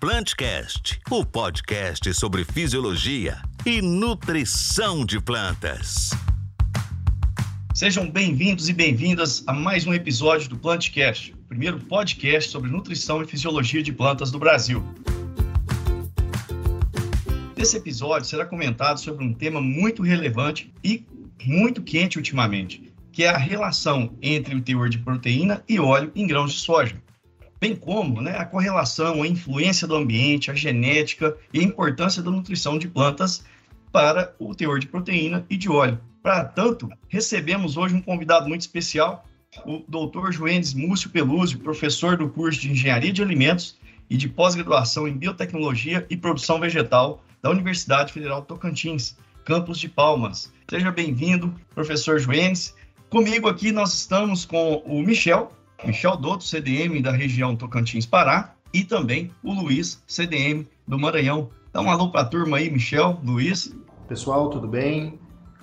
Plantcast, o podcast sobre fisiologia e nutrição de plantas. Sejam bem-vindos e bem-vindas a mais um episódio do Plantcast, o primeiro podcast sobre nutrição e fisiologia de plantas do Brasil. Nesse episódio será comentado sobre um tema muito relevante e muito quente ultimamente, que é a relação entre o teor de proteína e óleo em grãos de soja bem como né, a correlação, a influência do ambiente, a genética e a importância da nutrição de plantas para o teor de proteína e de óleo. Para tanto, recebemos hoje um convidado muito especial, o Dr. Joênis Múcio Pelúzio, professor do curso de Engenharia de Alimentos e de pós-graduação em Biotecnologia e Produção Vegetal da Universidade Federal de Tocantins, campus de Palmas. Seja bem-vindo, professor Joênis. Comigo aqui nós estamos com o Michel, Michel Dotto, CDM da região Tocantins-Pará, e também o Luiz, CDM do Maranhão. Dá um alô para a turma aí, Michel, Luiz. Pessoal, tudo bem?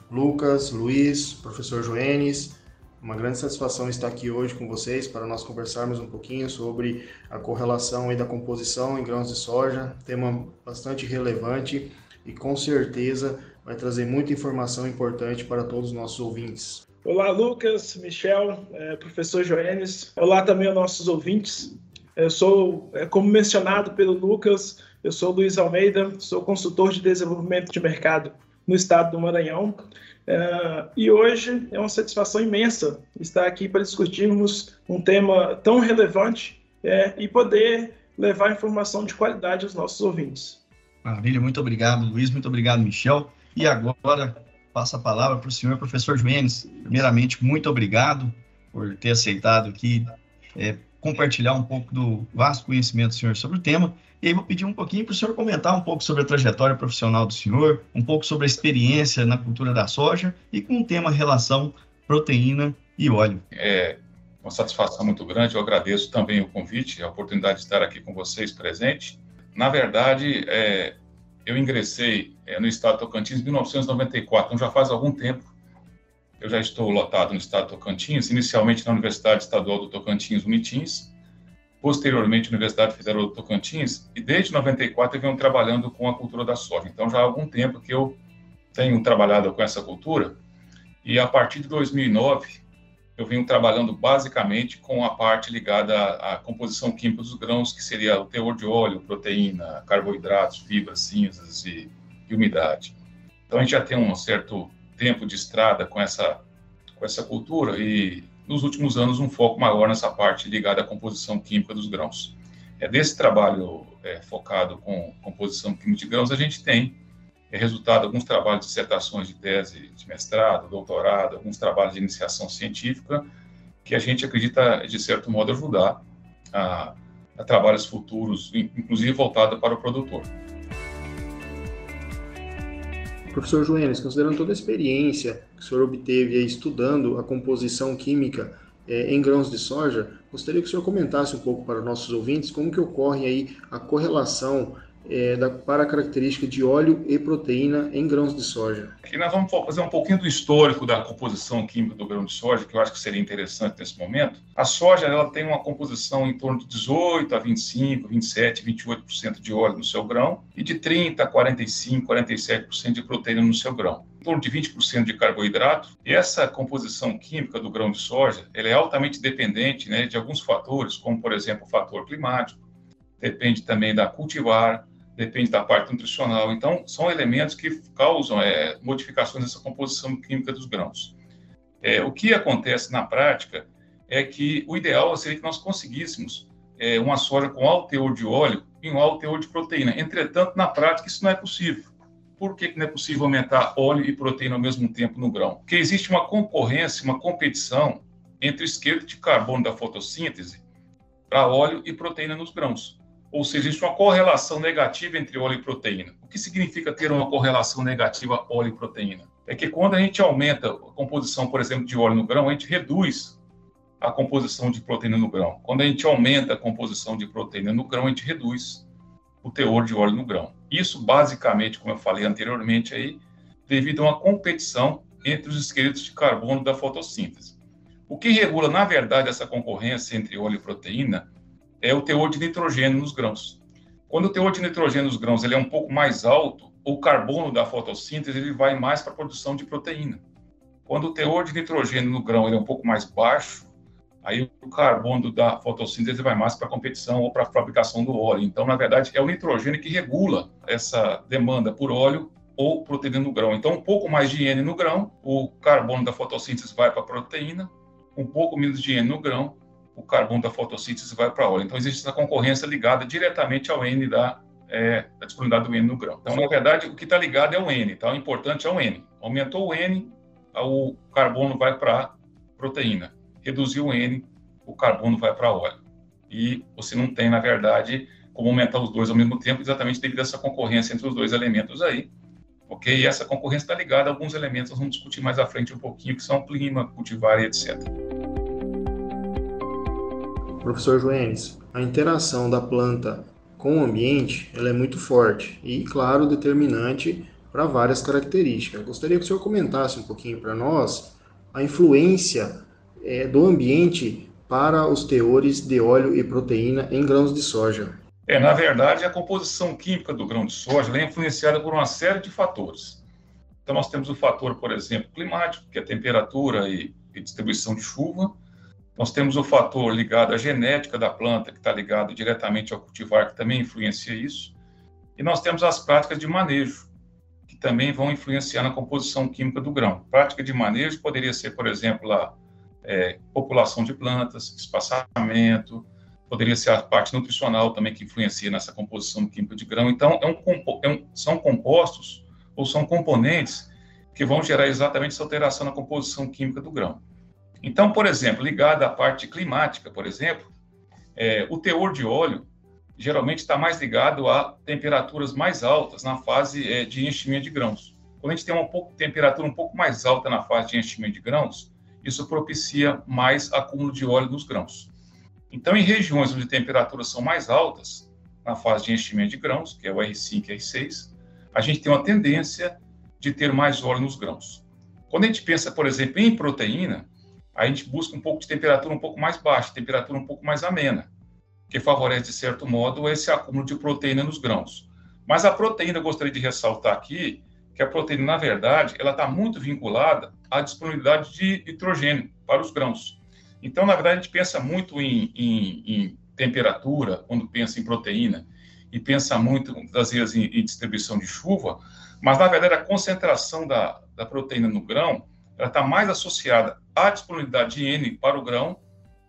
Lucas, Luiz, professor Joenes, uma grande satisfação estar aqui hoje com vocês para nós conversarmos um pouquinho sobre a correlação da composição em grãos de soja, tema bastante relevante e com certeza vai trazer muita informação importante para todos os nossos ouvintes. Olá, Lucas, Michel, é, professor Joenes. Olá também aos nossos ouvintes. Eu sou, é, como mencionado pelo Lucas, eu sou Luiz Almeida, sou consultor de desenvolvimento de mercado no estado do Maranhão. É, e hoje é uma satisfação imensa estar aqui para discutirmos um tema tão relevante e poder levar informação de qualidade aos nossos ouvintes. Maravilha, muito obrigado, Luiz, muito obrigado, Michel. E agora, passo a palavra para o senhor professor Joenes. Primeiramente, muito obrigado por ter aceitado aqui é, compartilhar um pouco do vasto conhecimento do senhor sobre o tema. E aí vou pedir um pouquinho para o senhor comentar um pouco sobre a trajetória profissional do senhor, um pouco sobre a experiência na cultura da soja e com o tema relação proteína e óleo. É uma satisfação muito grande, eu agradeço também o convite, a oportunidade de estar aqui com vocês presente. Na verdade, é, eu ingressei é, no estado Tocantins em 1994, então já faz algum tempo. Eu já estou lotado no estado Tocantins, inicialmente na Universidade Estadual do Tocantins, Unitins, posteriormente na Universidade Federal do Tocantins, e desde 94 eu venho trabalhando com a cultura da soja. Então já há algum tempo que eu tenho trabalhado com essa cultura, e a partir de 2009 eu venho trabalhando basicamente com a parte ligada à, composição química dos grãos, que seria o teor de óleo, proteína, carboidratos, fibras, cinzas e, e umidade. Então a gente já tem um certo tempo de estrada com essa com essa cultura e nos últimos anos um foco maior nessa parte ligada à composição química dos grãos. É desse trabalho é, focado com composição química de grãos a gente tem é resultado de alguns trabalhos de dissertações de tese de mestrado, doutorado, alguns trabalhos de iniciação científica, que a gente acredita, de certo modo, ajudar a, a trabalhos futuros, inclusive voltado para o produtor. Professor Joenes, considerando toda a experiência que o senhor obteve estudando a composição química é, em grãos de soja, gostaria que o senhor comentasse um pouco para nossos ouvintes como que ocorre aí a correlação é, da, para a característica de óleo e proteína em grãos de soja. Aqui nós vamos fazer um pouquinho do histórico da composição química do grão de soja, que eu acho que seria interessante nesse momento. A soja ela tem uma composição em torno de 18 a 25, 27, 28% de óleo no seu grão e de 30 a 45, 47% de proteína no seu grão. Em torno de 20% de carboidrato. E essa composição química do grão de soja ela é altamente dependente né, de alguns fatores, como, por exemplo, o fator climático, depende também da cultivar, depende da parte nutricional. Então, são elementos que causam é, modificações nessa composição química dos grãos. É, o que acontece na prática é que o ideal seria que nós conseguíssemos é, uma soja com alto teor de óleo e um alto teor de proteína. Entretanto, na prática, isso não é possível. Por que, não é possível aumentar óleo e proteína ao mesmo tempo no grão? Porque existe uma concorrência, uma competição entre o esqueleto de carbono da fotossíntese para óleo e proteína nos grãos ou seja, existe uma correlação negativa entre óleo e proteína. O que significa ter uma correlação negativa óleo e proteína? É que quando a gente aumenta a composição, por exemplo, de óleo no grão, a gente reduz a composição de proteína no grão. Quando a gente aumenta a composição de proteína no grão, a gente reduz o teor de óleo no grão. Isso, basicamente, como eu falei anteriormente, aí, devido a uma competição entre os esqueletos de carbono da fotossíntese. O que regula, na verdade, essa concorrência entre óleo e proteína é o teor de nitrogênio nos grãos. Quando o teor de nitrogênio nos grãos ele é um pouco mais alto, o carbono da fotossíntese ele vai mais para a produção de proteína. Quando o teor de nitrogênio no grão ele é um pouco mais baixo, aí o carbono da fotossíntese vai mais para a competição ou para a fabricação do óleo. Então, na verdade, é o nitrogênio que regula essa demanda por óleo ou proteína no grão. Então, um pouco mais de N no grão, o carbono da fotossíntese vai para a proteína, um pouco menos de N no grão, o carbono da fotossíntese vai para óleo. Então, existe essa concorrência ligada diretamente ao N da, é, da disponibilidade do N no grão. Então, na verdade, o que está ligado é o N, tá? o importante é o N. Aumentou o N, o carbono vai para a proteína reduzir o N, o carbono vai para óleo. E você não tem, na verdade, como aumentar os dois ao mesmo tempo, exatamente devido a essa concorrência entre os dois elementos aí. Ok? E essa concorrência está ligada a alguns elementos, vamos discutir mais à frente um pouquinho, que são clima, cultivar e etc. Professor Joenes, a interação da planta com o ambiente ela é muito forte e, claro, determinante para várias características. gostaria que o senhor comentasse um pouquinho para nós a influência é, do ambiente para os teores de óleo e proteína em grãos de soja? É, na verdade, a composição química do grão de soja é influenciada por uma série de fatores. Então, nós temos o fator, por exemplo, climático, que é a temperatura e, e distribuição de chuva. Nós temos o fator ligado à genética da planta, que está ligado diretamente ao cultivar, que também influencia isso. E nós temos as práticas de manejo, que também vão influenciar na composição química do grão. Prática de manejo poderia ser, por exemplo, a é, população de plantas, espaçamento, poderia ser a parte nutricional também que influencia nessa composição química de grão. Então, é um, é um, são compostos ou são componentes que vão gerar exatamente essa alteração na composição química do grão. Então, por exemplo, ligado à parte climática, por exemplo, é, o teor de óleo geralmente está mais ligado a temperaturas mais altas na fase é, de enchimento de grãos. Quando a gente tem uma pouco, temperatura um pouco mais alta na fase de enchimento de grãos, isso propicia mais acúmulo de óleo nos grãos. Então, em regiões onde temperaturas são mais altas, na fase de enchimento de grãos, que é o R5 e R6, a gente tem uma tendência de ter mais óleo nos grãos. Quando a gente pensa, por exemplo, em proteína, a gente busca um pouco de temperatura um pouco mais baixa, temperatura um pouco mais amena, que favorece, de certo modo, esse acúmulo de proteína nos grãos. Mas a proteína, eu gostaria de ressaltar aqui, que a proteína, na verdade, ela está muito vinculada à disponibilidade de nitrogênio para os grãos. Então, na verdade, a gente pensa muito em, em, em temperatura, quando pensa em proteína, e pensa muito, das vezes, em, em, distribuição de chuva, mas, na verdade, a concentração da, da proteína no grão, ela está mais associada à disponibilidade de N para o grão,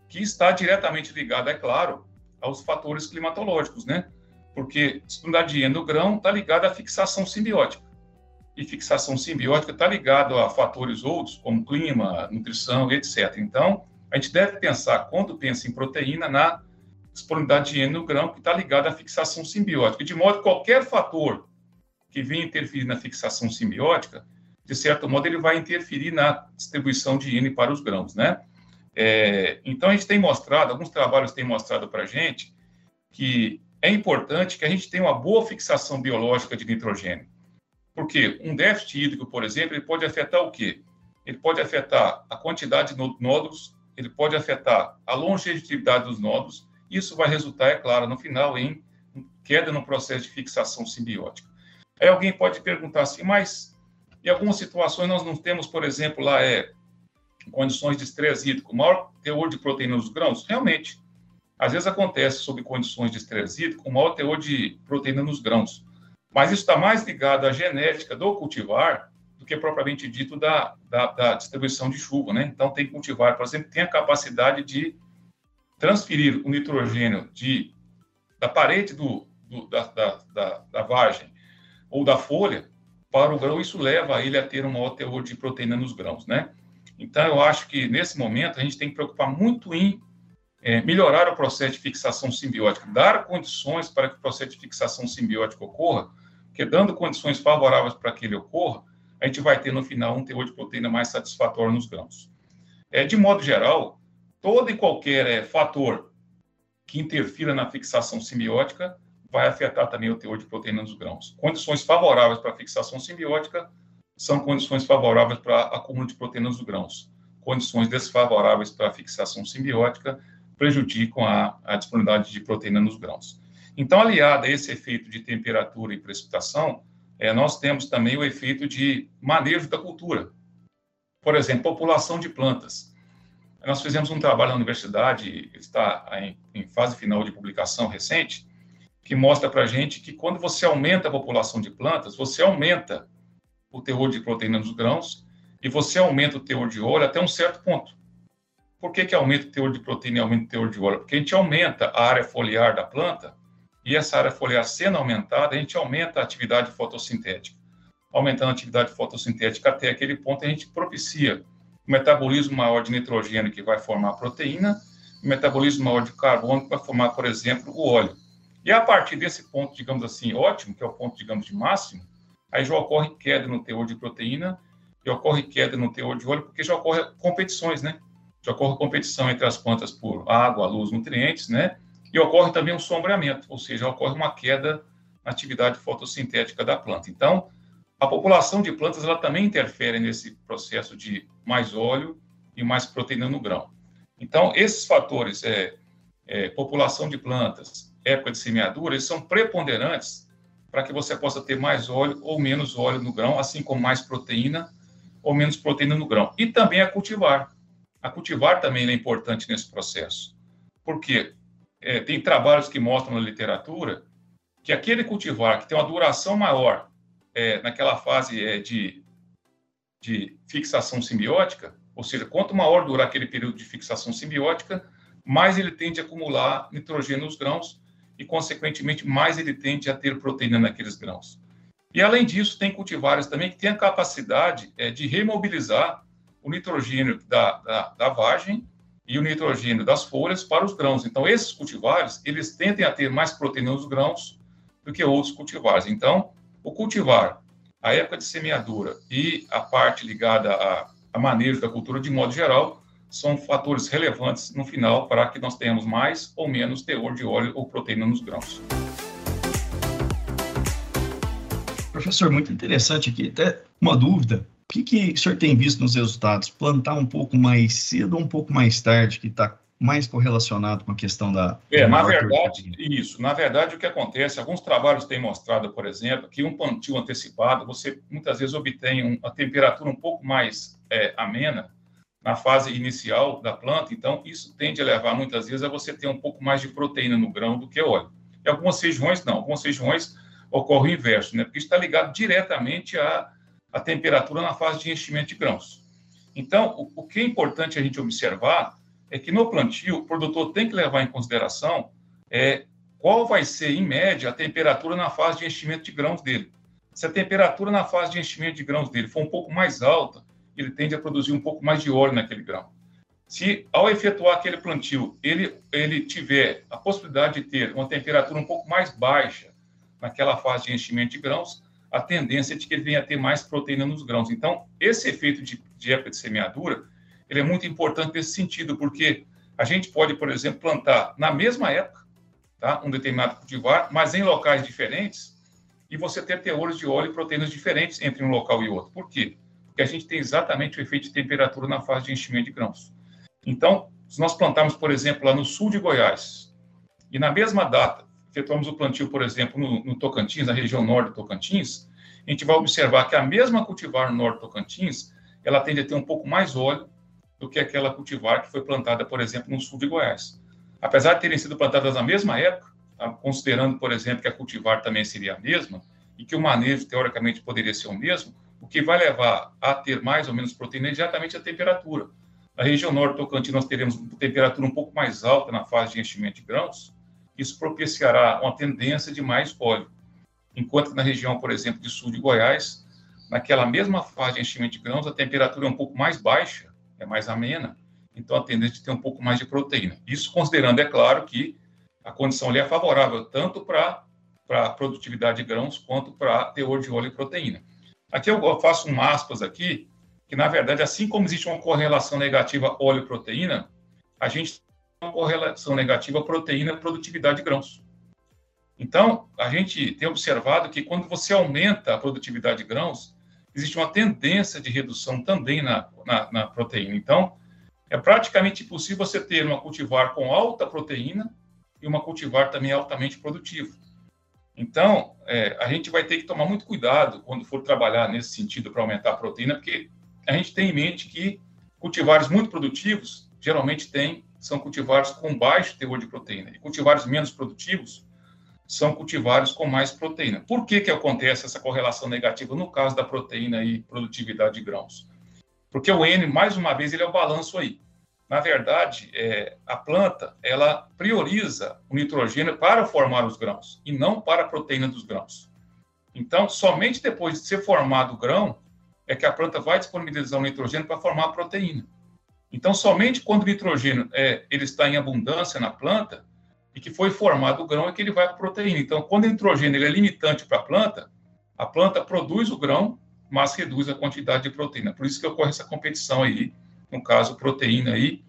que está diretamente ligada, é claro, aos fatores climatológicos, né? Porque disponibilidade de N no grão está ligada à fixação simbiótica e fixação simbiótica está ligado a fatores outros, como clima, nutrição, etc. Então, a gente deve pensar, quando pensa em proteína, na disponibilidade de N no grão, que está ligado à fixação simbiótica. De modo que qualquer fator que venha interferir na fixação simbiótica, de certo modo, ele vai interferir na distribuição de N para os grãos, né? É, então, a gente tem mostrado, alguns trabalhos têm mostrado para a gente que é importante que a gente tenha uma boa fixação biológica de nitrogênio. Porque um déficit hídrico, por exemplo, ele pode afetar o quê? Ele pode afetar a quantidade de nódulos, ele pode afetar a longevidade dos nódulos. Isso vai resultar, é claro, no final, em queda no processo de fixação simbiótica. Aí alguém pode perguntar assim, mas em algumas situações nós não temos, por exemplo, lá é condições de estresse hídrico, maior teor de proteína nos grãos? Realmente. Às vezes acontece sob condições de estresse hídrico, maior teor de proteína nos grãos. Mas isso está mais ligado à genética do cultivar do que propriamente dito da, da, da, distribuição de chuva, né? Então, tem cultivar, por exemplo, tem a capacidade de transferir o nitrogênio de, da parede do, do da, da, da, da vagem ou da folha para o grão, isso leva ele a ter um maior teor de proteína nos grãos, né? Então, eu acho que, nesse momento, a gente tem que preocupar muito em é, melhorar o processo de fixação simbiótica, dar condições para que o processo de fixação simbiótica ocorra, porque dando condições favoráveis para que ele ocorra, a gente vai ter no final um teor de proteína mais satisfatório nos grãos. É, de modo geral, todo e qualquer é, fator que interfira na fixação simbiótica vai afetar também o teor de proteína nos grãos. Condições favoráveis para fixação simbiótica são condições favoráveis para acúmulo de proteínas nos grãos. Condições desfavoráveis para fixação simbiótica prejudicam a, a disponibilidade de proteína nos grãos. Então, aliado a esse efeito de temperatura e precipitação, é, nós temos também o efeito de manejo da cultura. Por exemplo, população de plantas. Nós fizemos um trabalho na universidade, está em, em fase final de publicação recente, que mostra para a gente que quando você aumenta a população de plantas, você aumenta o teor de proteína nos grãos e você aumenta o teor de óleo até um certo ponto. Por que, que aumenta o teor de proteína e aumenta o teor de óleo? Porque a gente aumenta a área foliar da planta e essa área foliar sendo aumentada, a gente aumenta a atividade fotossintética. Aumentando a atividade fotossintética até aquele ponto, a gente propicia um metabolismo maior de nitrogênio que vai formar a proteína, um metabolismo maior de carbono que vai formar, por exemplo, o óleo. E a partir desse ponto, digamos assim, ótimo, que é o ponto, digamos, de máximo, aí já ocorre queda no teor de proteína e ocorre queda no teor de óleo, porque já ocorre competições, né? Já ocorre competição entre as plantas por água, luz, nutrientes, né? E ocorre também um sombreamento, ou seja, ocorre uma queda na atividade fotossintética da planta. Então, a população de plantas ela também interfere nesse processo de mais óleo e mais proteína no grão. Então, esses fatores, é, é população de plantas, época de semeadura, eles são preponderantes para que você possa ter mais óleo ou menos óleo no grão, assim como mais proteína ou menos proteína no grão. E também a cultivar. A cultivar também é importante nesse processo. Porque é, tem trabalhos que mostram na literatura que aquele cultivar que tem uma duração maior é, naquela fase é, de, de fixação simbiótica, ou seja, quanto maior durar aquele período de fixação simbiótica, mais ele tende a acumular nitrogênio nos grãos e, consequentemente, mais ele tende a ter proteína naqueles grãos. E, além disso, tem cultivares também que têm a capacidade é, de remobilizar o nitrogênio da, da, da vagem e o nitrogênio das folhas para os grãos. Então, esses cultivares, eles tendem a ter mais proteína nos grãos do que outros cultivares. Então, o cultivar, a época de semeadura e a parte ligada a, a manejo da cultura de modo geral, são fatores relevantes no final para que nós tenhamos mais ou menos teor de óleo ou proteína nos grãos. Professor, muito interessante aqui. Até uma dúvida. O que, que o senhor tem visto nos resultados? Plantar um pouco mais cedo ou um pouco mais tarde, que está mais correlacionado com a questão da. É, na verdade, isso. Na verdade, o que acontece, alguns trabalhos têm mostrado, por exemplo, que um plantio antecipado, você muitas vezes obtém uma temperatura um pouco mais é, amena na fase inicial da planta, então isso tende a levar muitas vezes a você ter um pouco mais de proteína no grão do que óleo. Em algumas regiões, não. Algumas regiões ocorre o inverso, né? Porque está ligado diretamente à a temperatura na fase de enchimento de grãos. Então, o, o que é importante a gente observar é que no plantio, o produtor tem que levar em consideração é, qual vai ser, em média, a temperatura na fase de enchimento de grãos dele. Se a temperatura na fase de enchimento de grãos dele for um pouco mais alta, ele tende a produzir um pouco mais de óleo naquele grão. Se, ao efetuar aquele plantio, ele, ele tiver a possibilidade de ter uma temperatura um pouco mais baixa naquela fase de enchimento de grãos, a tendência é de que ele venha a ter mais proteína nos grãos. Então, esse efeito de, de época de semeadura, ele é muito importante nesse sentido, porque a gente pode, por exemplo, plantar na mesma época, tá, um determinado cultivar, mas em locais diferentes, e você ter teores de óleo e proteínas diferentes entre um local e outro. Por quê? Porque a gente tem exatamente o efeito de temperatura na fase de enchimento de grãos. Então, se nós plantarmos, por exemplo, lá no sul de Goiás, e na mesma data efetuamos o plantio, por exemplo, no, no, Tocantins, na região norte do Tocantins, a gente vai observar que a mesma cultivar no norte do Tocantins, ela tende a ter um pouco mais óleo do que aquela cultivar que foi plantada, por exemplo, no sul de Goiás. Apesar de terem sido plantadas na mesma época, tá? considerando, por exemplo, que a cultivar também seria a mesma e que o manejo, teoricamente, poderia ser o mesmo, o que vai levar a ter mais ou menos proteína é exatamente a temperatura. Na região norte do nós teremos temperatura um pouco mais alta na fase de enchimento de grãos, isso propiciará uma tendência de mais óleo. Enquanto que na região, por exemplo, de sul de Goiás, naquela mesma fase de enchimento de grãos, a temperatura é um pouco mais baixa, é mais amena, então a tendência de ter um pouco mais de proteína. Isso considerando, é claro, que a condição ali é favorável tanto para a produtividade de grãos quanto para teor de óleo e proteína. Aqui eu faço um aspas aqui, que na verdade, assim como existe uma correlação negativa óleo-proteína, a gente uma correlação negativa proteína-produtividade de grãos. Então, a gente tem observado que quando você aumenta a produtividade de grãos, existe uma tendência de redução também na, na, na proteína. Então, é praticamente impossível você ter uma cultivar com alta proteína e uma cultivar também altamente produtiva. Então, é, a gente vai ter que tomar muito cuidado quando for trabalhar nesse sentido para aumentar a proteína, porque a gente tem em mente que cultivares muito produtivos geralmente tem, são cultivares com baixo teor de proteína, e cultivares menos produtivos são cultivares com mais proteína. Por que, que acontece essa correlação negativa no caso da proteína e produtividade de grãos? Porque o N, mais uma vez, ele é o balanço aí. Na verdade, é, a planta ela prioriza o nitrogênio para formar os grãos e não para a proteína dos grãos. Então, somente depois de ser formado o grão é que a planta vai disponibilizar o nitrogênio para formar a proteína. Então, somente quando o nitrogênio é, ele está em abundância na planta e que foi formado o grão é que ele vai para a proteína. Então, quando o nitrogênio é limitante para a planta, a planta produz o grão, mas reduz a quantidade de proteína. Por isso que ocorre essa competição aí no caso, proteína aí,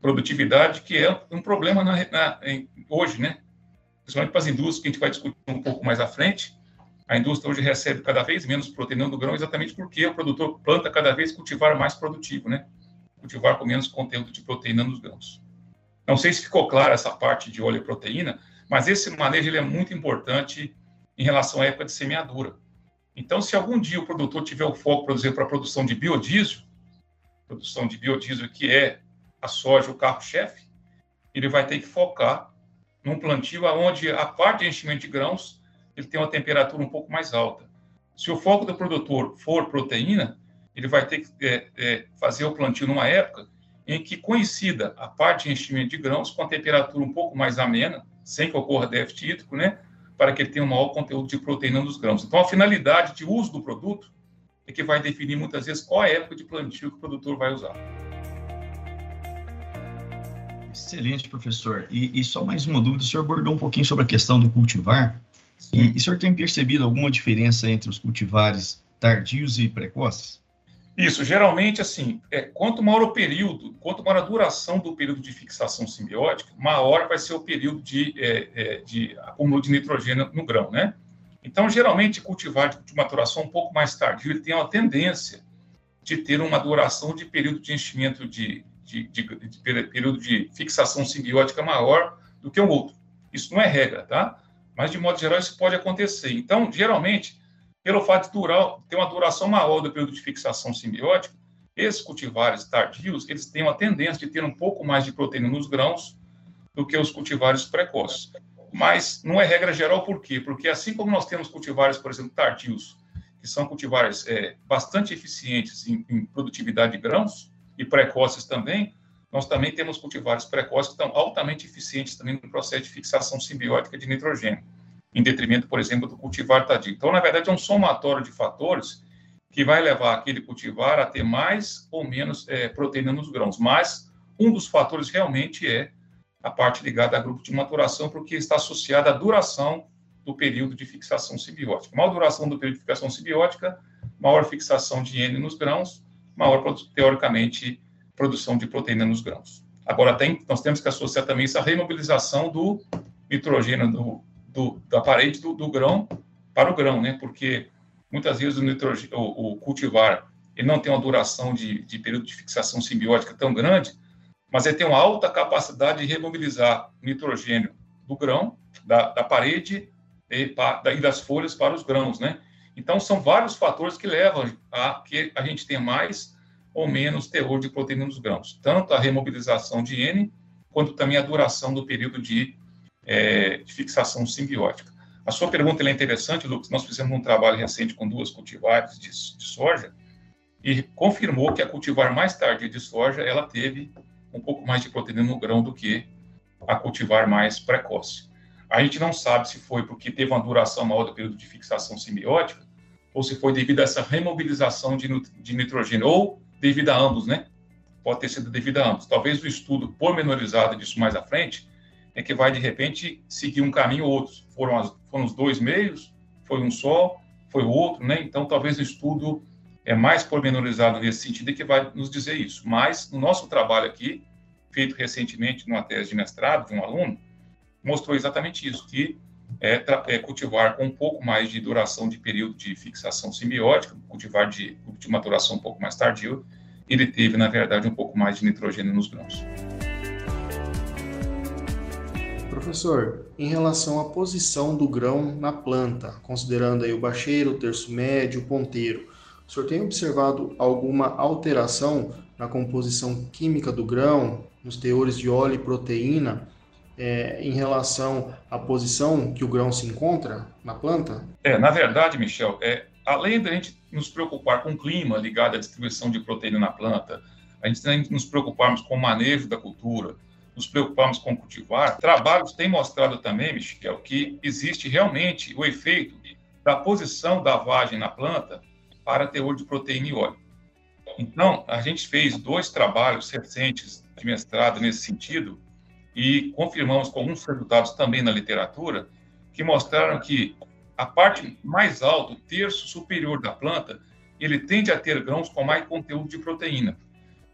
produtividade, que é um problema na, na, em, hoje, né? Principalmente para as indústrias, que a gente vai discutir um pouco mais à frente. A indústria hoje recebe cada vez menos proteína do grão, exatamente porque o produtor planta cada vez cultivar mais produtivo, né? Cultivar com menos conteúdo de proteína nos grãos. Não sei se ficou clara essa parte de óleo e proteína, mas esse manejo é muito importante em relação à época de semeadura. Então, se algum dia o produtor tiver o foco, por exemplo, para a produção de biodiesel, produção de biodiesel, que é a soja, o carro-chefe, ele vai ter que focar num plantio onde a parte de enchimento de grãos ele tem uma temperatura um pouco mais alta. Se o foco do produtor for proteína, ele vai ter que é, é, fazer o plantio numa época em que coincida a parte de enchimento de grãos com a temperatura um pouco mais amena, sem que ocorra déficit hídrico, né, para que ele tenha um maior conteúdo de proteína nos grãos. Então, a finalidade de uso do produto é que vai definir muitas vezes qual é a época de plantio que o produtor vai usar. Excelente, professor. E, e, só mais uma dúvida, o senhor abordou um pouquinho sobre a questão do cultivar. E, e o senhor tem percebido alguma diferença entre os cultivares tardios e precoces? Isso, geralmente, assim, é, quanto maior o período, quanto maior a duração do período de fixação simbiótica, maior vai ser o período de, é, é, de acúmulo de nitrogênio no grão, né? Então, geralmente, cultivar de maturação um pouco mais tardio, ele tem uma tendência de ter uma duração de período de enchimento de, de, de, de período de fixação simbiótica maior do que o outro. Isso não é regra, tá? Mas, de modo geral, isso pode acontecer. Então, geralmente, pelo fato de durar, ter uma duração maior do período de fixação simbiótica, esses cultivares tardios, eles têm uma tendência de ter um pouco mais de proteína nos grãos do que os cultivares precoces mas não é regra geral, por quê? Porque assim como nós temos cultivares, por exemplo, tardios, que são cultivares é, bastante eficientes em, em, produtividade de grãos, e precoces também, nós também temos cultivares precoces que estão altamente eficientes também no processo de fixação simbiótica de nitrogênio, em detrimento, por exemplo, do cultivar tardio. Então, na verdade, é um somatório de fatores que vai levar aquele cultivar a ter mais ou menos é, proteína nos grãos, mas um dos fatores realmente é a parte ligada a grupo de maturação, porque está associada à duração do período de fixação simbiótica. Maior duração do período de fixação simbiótica, maior fixação de N nos grãos, maior, teoricamente, produção de proteína nos grãos. Agora, tem, nós temos que associar também essa remobilização do nitrogênio do, do, da parede do, do, grão para o grão, né? Porque muitas vezes o, nitrogênio, o, o cultivar ele não tem uma duração de, de período de fixação simbiótica tão grande, mas ele tem uma alta capacidade de remobilizar nitrogênio do grão, da, da parede e, e, das folhas para os grãos, né? Então, são vários fatores que levam a que a gente tenha mais ou menos teor de proteína nos grãos. Tanto a remobilização de N, quanto também a duração do período de, é, de fixação simbiótica. A sua pergunta é interessante, Lucas. Nós fizemos um trabalho recente com duas cultivares de, de soja e confirmou que a cultivar mais tardia de soja, ela teve um pouco mais de proteína no grão do que a cultivar mais precoce. A gente não sabe se foi porque teve uma duração maior do período de fixação simbiótica ou se foi devido a essa remobilização de, de nitrogênio, ou devido a ambos, né? Pode ter sido devido a ambos. Talvez o estudo pormenorizado disso mais à frente é que vai, de repente, seguir um caminho ou outro. Foram, as, foram os dois meios, foi um só, foi o outro, né? Então, talvez o estudo é mais pormenorizado nesse sentido e que vai nos dizer isso. Mas no nosso trabalho aqui, feito recentemente numa tese de mestrado de um aluno, mostrou exatamente isso, que é, é, cultivar com um pouco mais de duração de período de fixação simbiótica, cultivar de, de maturação um pouco mais tardio, ele teve, na verdade, um pouco mais de nitrogênio nos grãos. Professor, em relação à posição do grão na planta, considerando aí o bacheiro, o terço médio, o ponteiro, o senhor tem observado alguma alteração na composição química do grão, nos teores de óleo e proteína, é, em relação à posição que o grão se encontra na planta? É, na verdade, Michel, é, além da gente nos preocupar com o clima ligado à distribuição de proteína na planta, a gente tem que nos preocuparmos com o manejo da cultura, nos preocuparmos com cultivar, trabalhos têm mostrado também, Michel, que existe realmente o efeito da posição da vagem na planta para teor de proteína e óleo. Então, a gente fez dois trabalhos recentes de mestrado nesse sentido e confirmamos com alguns resultados também na literatura que mostraram que a parte mais alta, o terço superior da planta, ele tende a ter grãos com mais conteúdo de proteína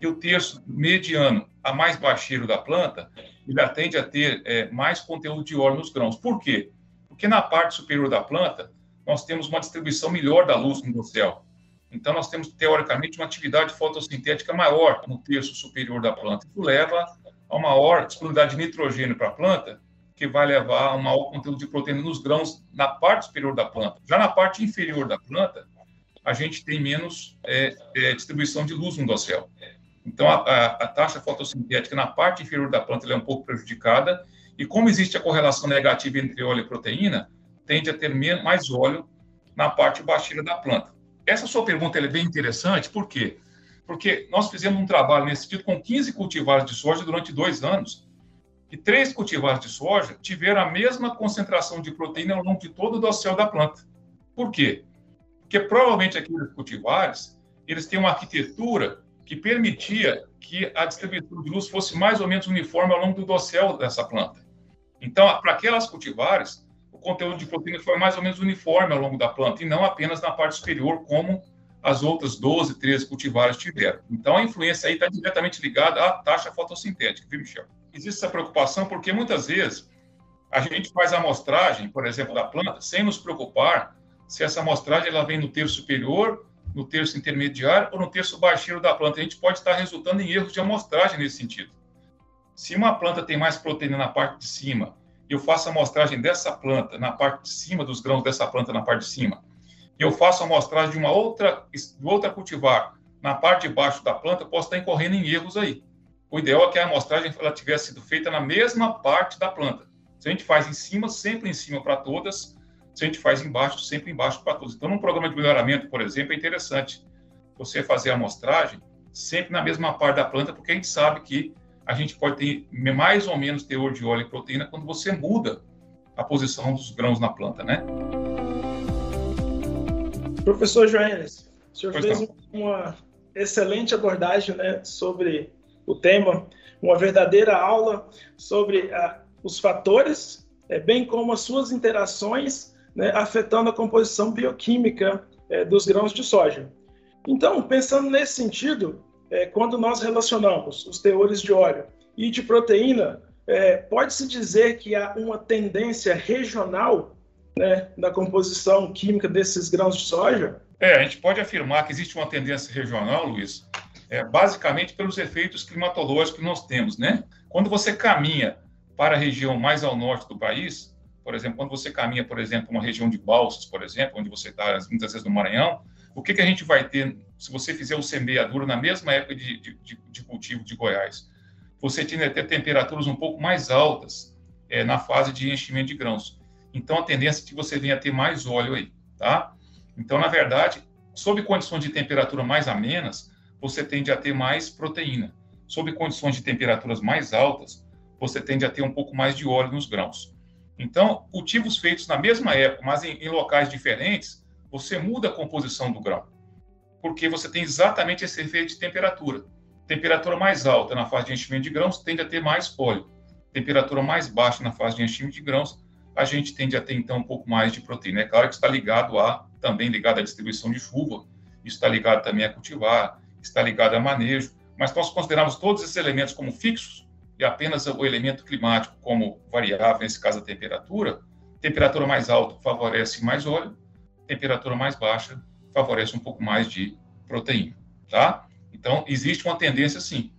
e o terço mediano a mais baixeiro da planta, ele tende a ter é, mais conteúdo de óleo nos grãos. Por quê? Porque na parte superior da planta, nós temos uma distribuição melhor da luz no céu. Então, nós temos, teoricamente, uma atividade fotossintética maior no terço superior da planta. Isso leva a uma maior disponibilidade de nitrogênio para a planta, que vai levar a um maior conteúdo de proteína nos grãos na parte superior da planta. Já na parte inferior da planta, a gente tem menos é, é, distribuição de luz no dossel. Então, a, a, a, taxa fotossintética na parte inferior da planta é um pouco prejudicada, e como existe a correlação negativa entre óleo e proteína, tende a ter mais óleo na parte baixeira da planta. Essa sua pergunta é bem interessante, por quê? Porque nós fizemos um trabalho nesse sentido com 15 cultivares de soja durante dois anos, e três cultivares de soja tiveram a mesma concentração de proteína ao longo de todo o dossel da planta. Por quê? Porque provavelmente aqueles cultivares, eles têm uma arquitetura que permitia que a distribuição de luz fosse mais ou menos uniforme ao longo do dossel dessa planta. Então, para aquelas cultivares, o conteúdo de proteína foi mais ou menos uniforme ao longo da planta, e não apenas na parte superior, como as outras 12, 13 cultivares tiveram. Então, a influência aí está diretamente ligada à taxa fotossintética, viu, Michel? Existe essa preocupação porque muitas vezes a gente faz a amostragem, por exemplo, da planta, sem nos preocupar se essa amostragem ela vem no terço superior no terço intermediário ou no terço baixeiro da planta. A gente pode estar resultando em erros de amostragem nesse sentido. Se uma planta tem mais proteína na parte de cima, eu faço a amostragem dessa planta na parte de cima, dos grãos dessa planta na parte de cima, e eu faço a amostragem de uma outra, de outra cultivar na parte de baixo da planta, posso estar incorrendo em erros aí. O ideal é que a amostragem ela tivesse sido feita na mesma parte da planta. Se a gente faz em cima, sempre em cima para todas, se a gente faz embaixo, sempre embaixo para todos. Então, num programa de melhoramento, por exemplo, é interessante você fazer a amostragem sempre na mesma parte da planta, porque a gente sabe que a gente pode ter mais ou menos teor de óleo e proteína quando você muda a posição dos grãos na planta, né? Professor Joanes, o senhor pois fez não. uma excelente abordagem né, sobre o tema, uma verdadeira aula sobre ah, os fatores, é, bem como as suas interações né, afetando a composição bioquímica é, dos grãos de soja. Então, pensando nesse sentido, é, quando nós relacionamos os teores de óleo e de proteína, é, pode-se dizer que há uma tendência regional né, na composição química desses grãos de soja? É, a gente pode afirmar que existe uma tendência regional, Luiz, é, basicamente pelos efeitos climatológicos que nós temos, né? Quando você caminha para a região mais ao norte do país, por exemplo, quando você caminha, por exemplo, uma região de Balsas, por exemplo, onde você está muitas vezes no Maranhão, o que, que a gente vai ter se você fizer o semeadura na mesma época de, de, de cultivo de Goiás? Você tende a ter temperaturas um pouco mais altas é, na fase de enchimento de grãos. Então, a tendência é que você venha a ter mais óleo aí, tá? Então, na verdade, sob condições de temperatura mais amenas, você tende a ter mais proteína. Sob condições de temperaturas mais altas, você tende a ter um pouco mais de óleo nos grãos. Então, cultivos feitos na mesma época, mas em, em locais diferentes, você muda a composição do grão, porque você tem exatamente esse efeito de temperatura. Temperatura mais alta na fase de enchimento de grãos tende a ter mais óleo. Temperatura mais baixa na fase de enchimento de grãos, a gente tende a ter então um pouco mais de proteína. É claro que está ligado a também ligado à distribuição de chuva, isso está ligado também a cultivar, está ligado a manejo, mas nós consideramos todos esses elementos como fixos e apenas o elemento climático como variável, nesse caso a temperatura, temperatura mais alta favorece mais óleo, temperatura mais baixa favorece um pouco mais de proteína, tá? Então, existe uma tendência sim.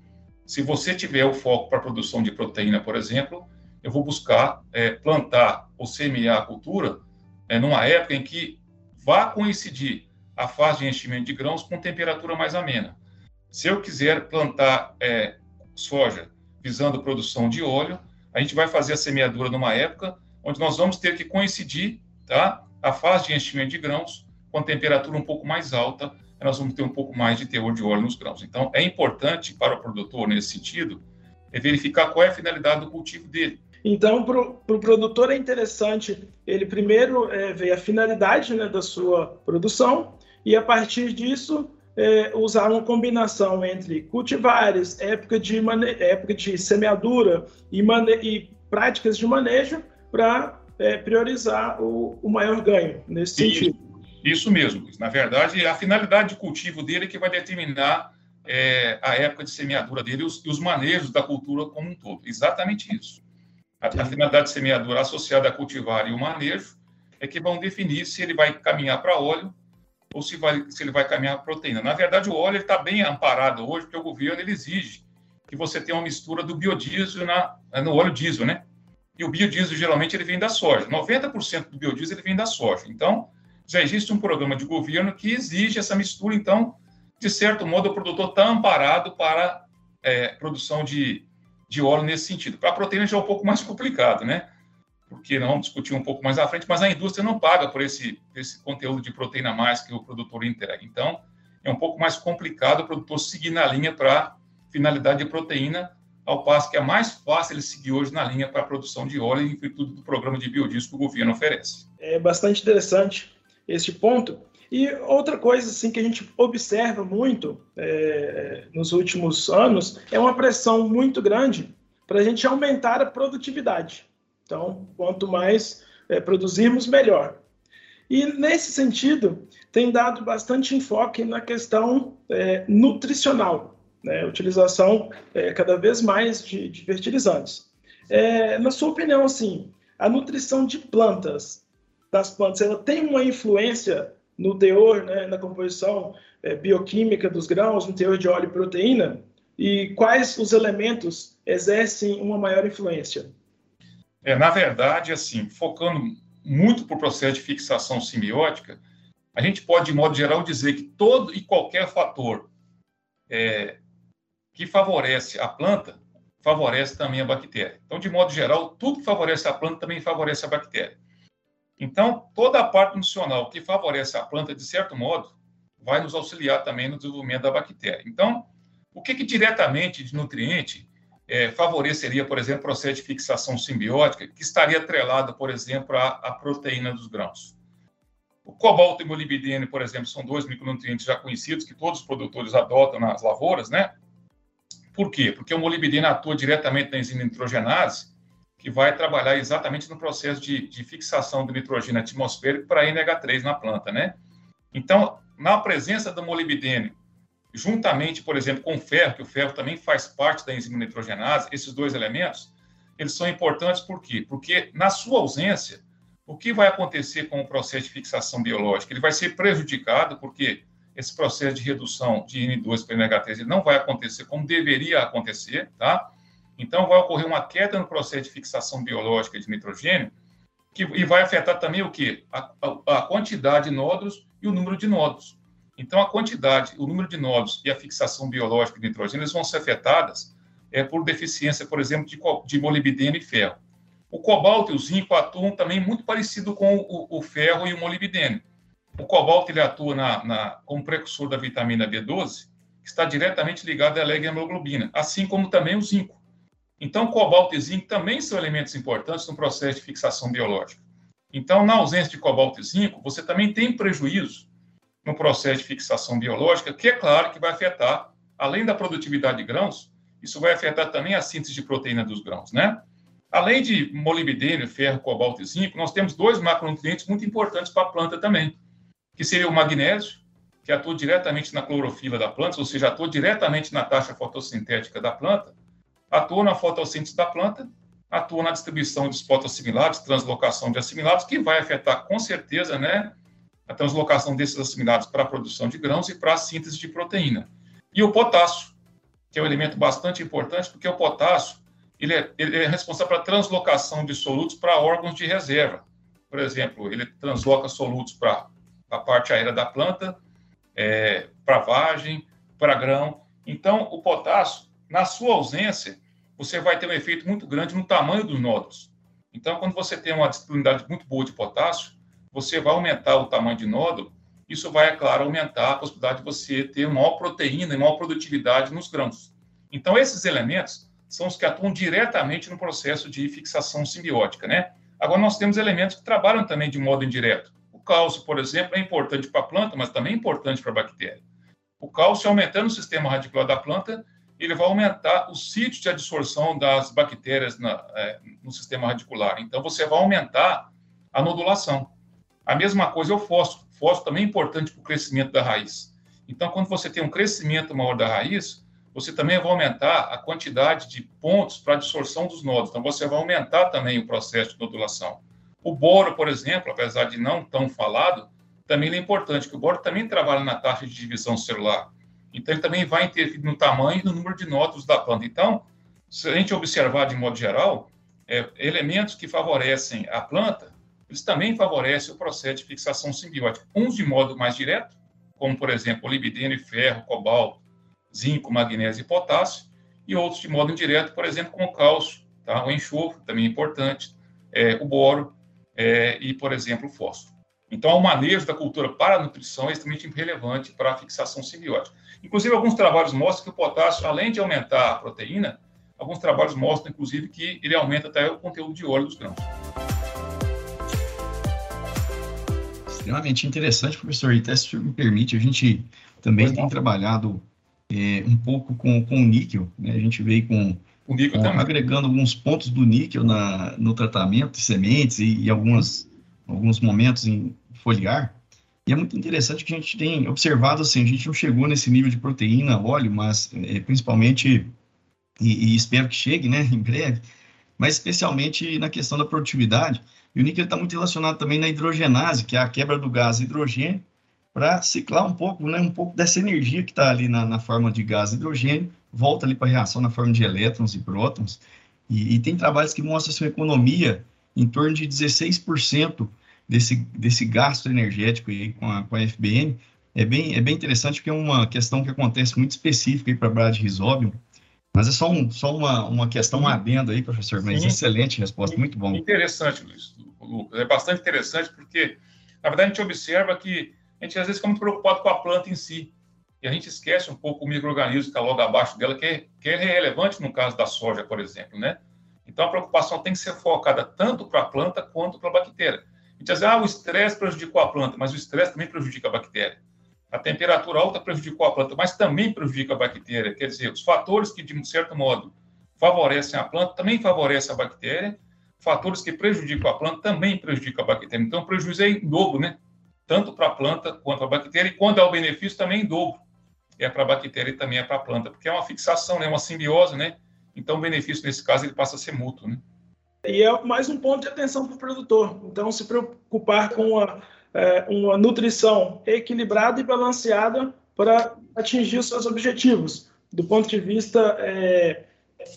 Se você tiver o foco para produção de proteína, por exemplo, eu vou buscar é, plantar ou semear a cultura é, numa época em que vá coincidir a fase de enchimento de grãos com temperatura mais amena. Se eu quiser plantar é, soja visando produção de óleo, a gente vai fazer a semeadura numa época onde nós vamos ter que coincidir tá, a fase de enchimento de grãos com temperatura um pouco mais alta, nós vamos ter um pouco mais de teor de óleo nos grãos. Então, é importante para o produtor, nesse sentido, é verificar qual é a finalidade do cultivo dele. Então, para o pro produtor é interessante ele primeiro é, ver a finalidade né, da sua produção e, a partir disso, é, usar uma combinação entre cultivares, época de, época de semeadura e, e práticas de manejo para é, priorizar o, o, maior ganho nesse sentido. Isso mesmo. Na verdade, a finalidade de cultivo dele é que vai determinar é, a época de semeadura dele e os, os manejos da cultura como um todo. Exatamente isso. A, a finalidade de semeadura associada a cultivar e o manejo é que vão definir se ele vai caminhar para óleo ou se, vai, se ele vai caminhar para proteína. Na verdade, o óleo está bem amparado hoje, porque o governo ele exige que você tenha uma mistura do biodiesel na, no óleo diesel, né? E o biodiesel, geralmente, ele vem da soja. 90% do biodiesel ele vem da soja. Então, já existe um programa de governo que exige essa mistura. Então, de certo modo, o produtor está amparado para é, produção de, de óleo nesse sentido. Para a proteína já é um pouco mais complicado, né? Porque nós vamos discutir um pouco mais à frente, mas a indústria não paga por esse, esse conteúdo de proteína a mais que o produtor entrega. Então, é um pouco mais complicado o produtor seguir na linha para finalidade de proteína, ao passo que é mais fácil ele seguir hoje na linha para a produção de óleo em virtude do programa de biodiesel que o governo oferece. É bastante interessante esse ponto. E outra coisa assim que a gente observa muito é, nos últimos anos é uma pressão muito grande para a gente aumentar a produtividade. Então, quanto mais é, produzirmos, melhor. E nesse sentido, tem dado bastante enfoque na questão é, nutricional, né? utilização é, cada vez mais de, de fertilizantes. É, na sua opinião, assim, a nutrição de plantas, das plantas, ela tem uma influência no teor, né, na composição é, bioquímica dos grãos, no teor de óleo e proteína? E quais os elementos exercem uma maior influência? É, na verdade, assim, focando muito para o processo de fixação simbiótica, a gente pode, de modo geral, dizer que todo e qualquer fator é, que favorece a planta favorece também a bactéria. Então, de modo geral, tudo que favorece a planta também favorece a bactéria. Então, toda a parte nutricional que favorece a planta, de certo modo, vai nos auxiliar também no desenvolvimento da bactéria. Então, o que, que diretamente de nutriente é, favoreceria, por exemplo, o processo de fixação simbiótica, que estaria atrelado, por exemplo, à, à proteína dos grãos? O cobalto e o molibdênio, por exemplo, são dois micronutrientes já conhecidos que todos os produtores adotam nas lavouras, né? Por quê? Porque o molibdênio atua diretamente na enzima nitrogenase, que vai trabalhar exatamente no processo de, de fixação do nitrogênio atmosférico para NH3 na planta, né? Então, na presença do molibdênio, juntamente, por exemplo, com o ferro, que o ferro também faz parte da enzima nitrogenase, esses dois elementos, eles são importantes por quê? Porque na sua ausência, o que vai acontecer com o processo de fixação biológica? Ele vai ser prejudicado porque esse processo de redução de N2 para NH3 não vai acontecer como deveria acontecer, tá? Então, vai ocorrer uma queda no processo de fixação biológica de nitrogênio, que, e vai afetar também o quê? A, a, a, quantidade de nódulos e o número de nódulos. Então, a quantidade, o número de nódulos e a fixação biológica de nitrogênio eles vão ser afetadas é, por deficiência, por exemplo, de, de molibdênio e ferro. O cobalto e o zinco atuam também muito parecido com o, o ferro e o molibdênio. O cobalto ele atua na, na, como precursor da vitamina B12, que está diretamente ligado à hemoglobina, assim como também o zinco. Então, cobalto e zinco também são elementos importantes no processo de fixação biológica. Então, na ausência de cobalto e zinco, você também tem prejuízo no processo de fixação biológica, que é claro que vai afetar, além da produtividade de grãos, isso vai afetar também a síntese de proteína dos grãos, né? Além de molibdênio, ferro, cobalto e zinco, nós temos dois macronutrientes muito importantes para a planta também, que seria o magnésio, que atua diretamente na clorofila da planta, ou seja, atua diretamente na taxa fotossintética da planta, atua na fotossíntese da planta, atua na distribuição dos fotoassimilados, translocação de assimilados, que vai afetar com certeza né, a translocação desses assimilados para a produção de grãos e para a síntese de proteína. E o potássio, que é um elemento bastante importante, porque o potássio ele é, ele é responsável pela translocação de solutos para órgãos de reserva. Por exemplo, ele transloca solutos para a parte aérea da planta, é, para vagem, para grão. Então, o potássio, na sua ausência, você vai ter um efeito muito grande no tamanho dos nódulos. Então, quando você tem uma disponibilidade muito boa de potássio, você vai aumentar o tamanho de nódulo. Isso vai, é claro, aumentar a possibilidade de você ter maior proteína e maior produtividade nos grãos. Então, esses elementos são os que atuam diretamente no processo de fixação simbiótica, né? Agora, nós temos elementos que trabalham também de modo indireto. O cálcio, por exemplo, é importante para a planta, mas também é importante para a bactéria. O cálcio, aumentando o sistema radicular da planta, ele vai aumentar o sítio de absorção das bactérias na, é, no sistema radicular. Então, você vai aumentar a nodulação. A mesma coisa é o fósforo. O fósforo também é importante para o crescimento da raiz. Então, quando você tem um crescimento maior da raiz, você também vai aumentar a quantidade de pontos para absorção dos nodos. Então, você vai aumentar também o processo de nodulação. O boro, por exemplo, apesar de não tão falado, também é importante, porque o boro também trabalha na taxa de divisão celular. Então, ele também vai interferir no tamanho e no número de nódulos da planta. Então, se a gente observar de modo geral, é, elementos que favorecem a planta, eles também favorecem o processo de fixação simbiótica. Uns de modo mais direto, como, por exemplo, molibdênio e ferro, cobalto, zinco, magnésio e potássio, e outros de modo indireto, por exemplo, como o cálcio, tá? o enxofre, também é importante, é, o boro é, e, por exemplo, o fósforo. Então, o manejo da cultura para a nutrição é extremamente relevante para a fixação simbiótica. Inclusive, alguns trabalhos mostram que o potássio, além de aumentar a proteína, alguns trabalhos mostram, inclusive, que ele aumenta até o conteúdo de óleo dos grãos. Extremamente interessante, professor. E até se me permite, a gente também tem trabalhado é, um pouco com, com o níquel. Né? A gente veio com, o níquel com agregando alguns pontos do níquel na, no tratamento de sementes e, e algumas, alguns momentos em foliar. E é muito interessante que a gente tem observado, assim, a gente não chegou nesse nível de proteína, óleo, mas é, principalmente, e, e, espero que chegue, né, em breve, mas especialmente na questão da produtividade. E o níquel está muito relacionado também na hidrogenase, que é a quebra do gás hidrogênio, para ciclar um pouco, né, um pouco dessa energia que está ali na, na, forma de gás hidrogênio, volta ali para a reação na forma de elétrons e prótons. E, e tem trabalhos que mostram essa economia em torno de 16% desse, desse gasto energético aí com a, com a FBN é bem, é bem interessante porque é uma questão que acontece muito específica aí para Brad Rhizobium, mas é só, um, só uma, uma questão, uma adenda aí, professor, mas Sim. excelente resposta, muito bom. Interessante, Luiz, Lucas, é bastante interessante porque, na verdade, a gente observa que a gente às vezes fica muito preocupado com a planta em si, e a gente esquece um pouco o microorganismo que está logo abaixo dela, que é, que é relevante no caso da soja, por exemplo, né? Então, a preocupação tem que ser focada tanto para a planta quanto para a bactéria gente diz, ah, o estresse prejudicou a planta, mas o estresse também prejudica a bactéria. A temperatura alta prejudicou a planta, mas também prejudica a bactéria. Quer dizer, os fatores que, de um certo modo, favorecem a planta também favorecem a bactéria. Fatores que prejudicam a planta também prejudicam a bactéria. Então, o prejuízo é em dobro, né? Tanto para a planta quanto para a bactéria. E quando há o benefício, também em dobro. É para a bactéria e também é para a planta. Porque é uma fixação, né? uma simbiose, né? Então, o benefício, nesse caso, ele passa a ser mútuo, né? E é mais um ponto de atenção para o produtor. Então, se preocupar com uma, é, uma nutrição equilibrada e balanceada para atingir os seus objetivos, do ponto de vista é,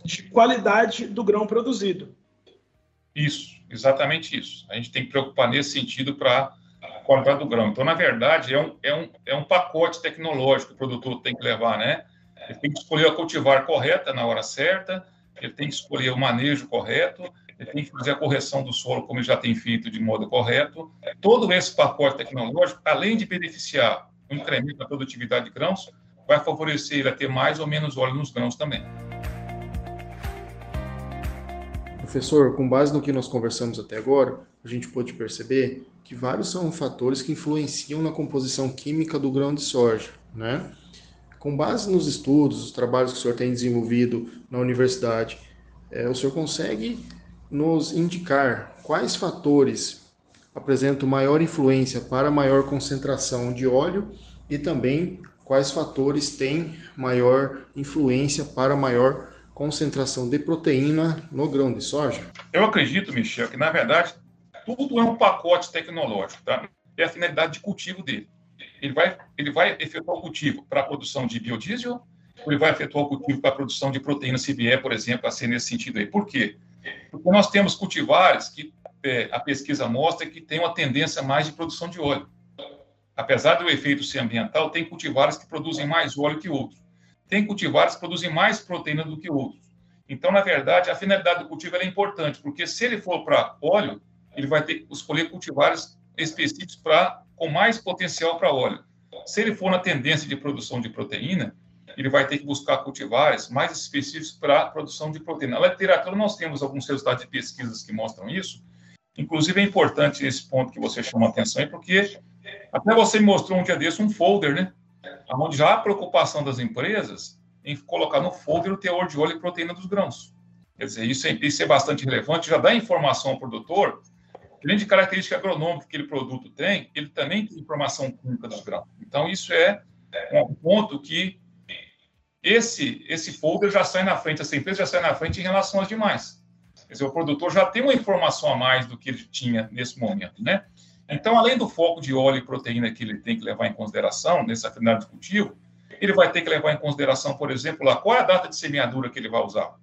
de qualidade do grão produzido. Isso, exatamente isso. A gente tem que preocupar nesse sentido para a qualidade do grão. Então, na verdade, é um, é, um, é um pacote tecnológico que o produtor tem que levar, né? Ele tem que escolher a cultivar correta na hora certa, ele tem que escolher o manejo correto, tem que fazer a correção do solo, como já tem feito de modo correto. Todo esse pacote tecnológico, além de beneficiar o incremento da produtividade de grãos, vai favorecer ele a ter mais ou menos óleo nos grãos também. Professor, com base no que nós conversamos até agora, a gente pode perceber que vários são fatores que influenciam na composição química do grão de soja, né? Com base nos estudos, os trabalhos que o senhor tem desenvolvido na universidade, é, o senhor consegue nos indicar quais fatores apresentam maior influência para maior concentração de óleo e também quais fatores têm maior influência para maior concentração de proteína no grão de soja? Eu acredito, Michel, que na verdade tudo é um pacote tecnológico, tá? É a finalidade de cultivo dele. Ele vai, ele vai efetuar o cultivo para a produção de biodiesel, ou ele vai efetuar o cultivo para a produção de proteína, se vier, por exemplo, a ser nesse sentido aí. Por quê? Porque nós temos cultivares que é, a pesquisa mostra que tem uma tendência mais de produção de óleo. Apesar do efeito ser ambiental, tem cultivares que produzem mais óleo que outros. Tem cultivares que produzem mais proteína do que outros. Então, na verdade, a finalidade do cultivo é importante, porque se ele for para óleo, ele vai ter que escolher cultivares específicos para com mais potencial para óleo. Se ele for na tendência de produção de proteína, ele vai ter que buscar cultivares mais específicos para a produção de proteína. Na literatura, nós temos alguns resultados de pesquisas que mostram isso. Inclusive, é importante esse ponto que você chamou a atenção, porque até você me mostrou um dia desse um folder, né? Onde já há preocupação das empresas em colocar no folder o teor de óleo e proteína dos grãos. Quer dizer, isso é, isso é bastante relevante, já dá informação ao produtor, além de característica agronômica que aquele produto tem, ele também tem informação química dos grãos. Então, isso é um ponto que esse, esse folder já sai na frente, essa empresa já sai na frente em relação às demais. Quer dizer, o produtor já tem uma informação a mais do que ele tinha nesse momento, né? Então, além do foco de óleo e proteína que ele tem que levar em consideração nessa finalidade de cultivo, ele vai ter que levar em consideração, por exemplo, lá, qual é a data de semeadura que ele vai usar.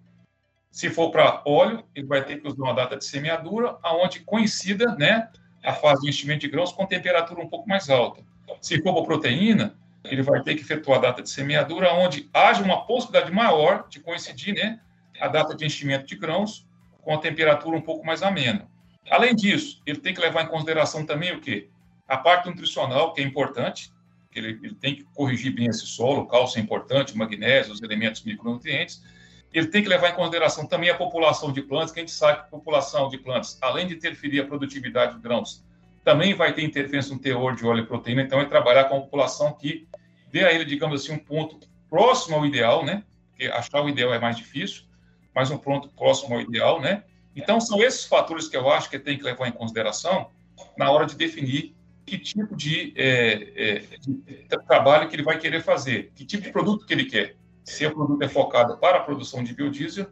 Se for para óleo, ele vai ter que usar uma data de semeadura aonde coincida né, a fase de enchimento de grãos com temperatura um pouco mais alta. Se for para proteína, ele vai ter que efetuar a data de semeadura onde haja uma possibilidade maior de coincidir né, a data de enchimento de grãos com a temperatura um pouco mais amena. Além disso, ele tem que levar em consideração também o quê? A parte nutricional, que é importante, ele, ele tem que corrigir bem esse solo, cálcio é importante, magnésio, os elementos micronutrientes. Ele tem que levar em consideração também a população de plantas, que a gente sabe que a população de plantas, além de interferir a produtividade de grãos, também vai ter interferência no teor de óleo e proteína, então é trabalhar com a população que dê a ele, digamos assim, um ponto próximo ao ideal, né? Porque achar o ideal é mais difícil, mas um ponto próximo ao ideal, né? Então, são esses fatores que eu acho que tem que levar em consideração na hora de definir que tipo de, é, é, de, trabalho que ele vai querer fazer, que tipo de produto que ele quer. Se o produto é focado para a produção de biodiesel,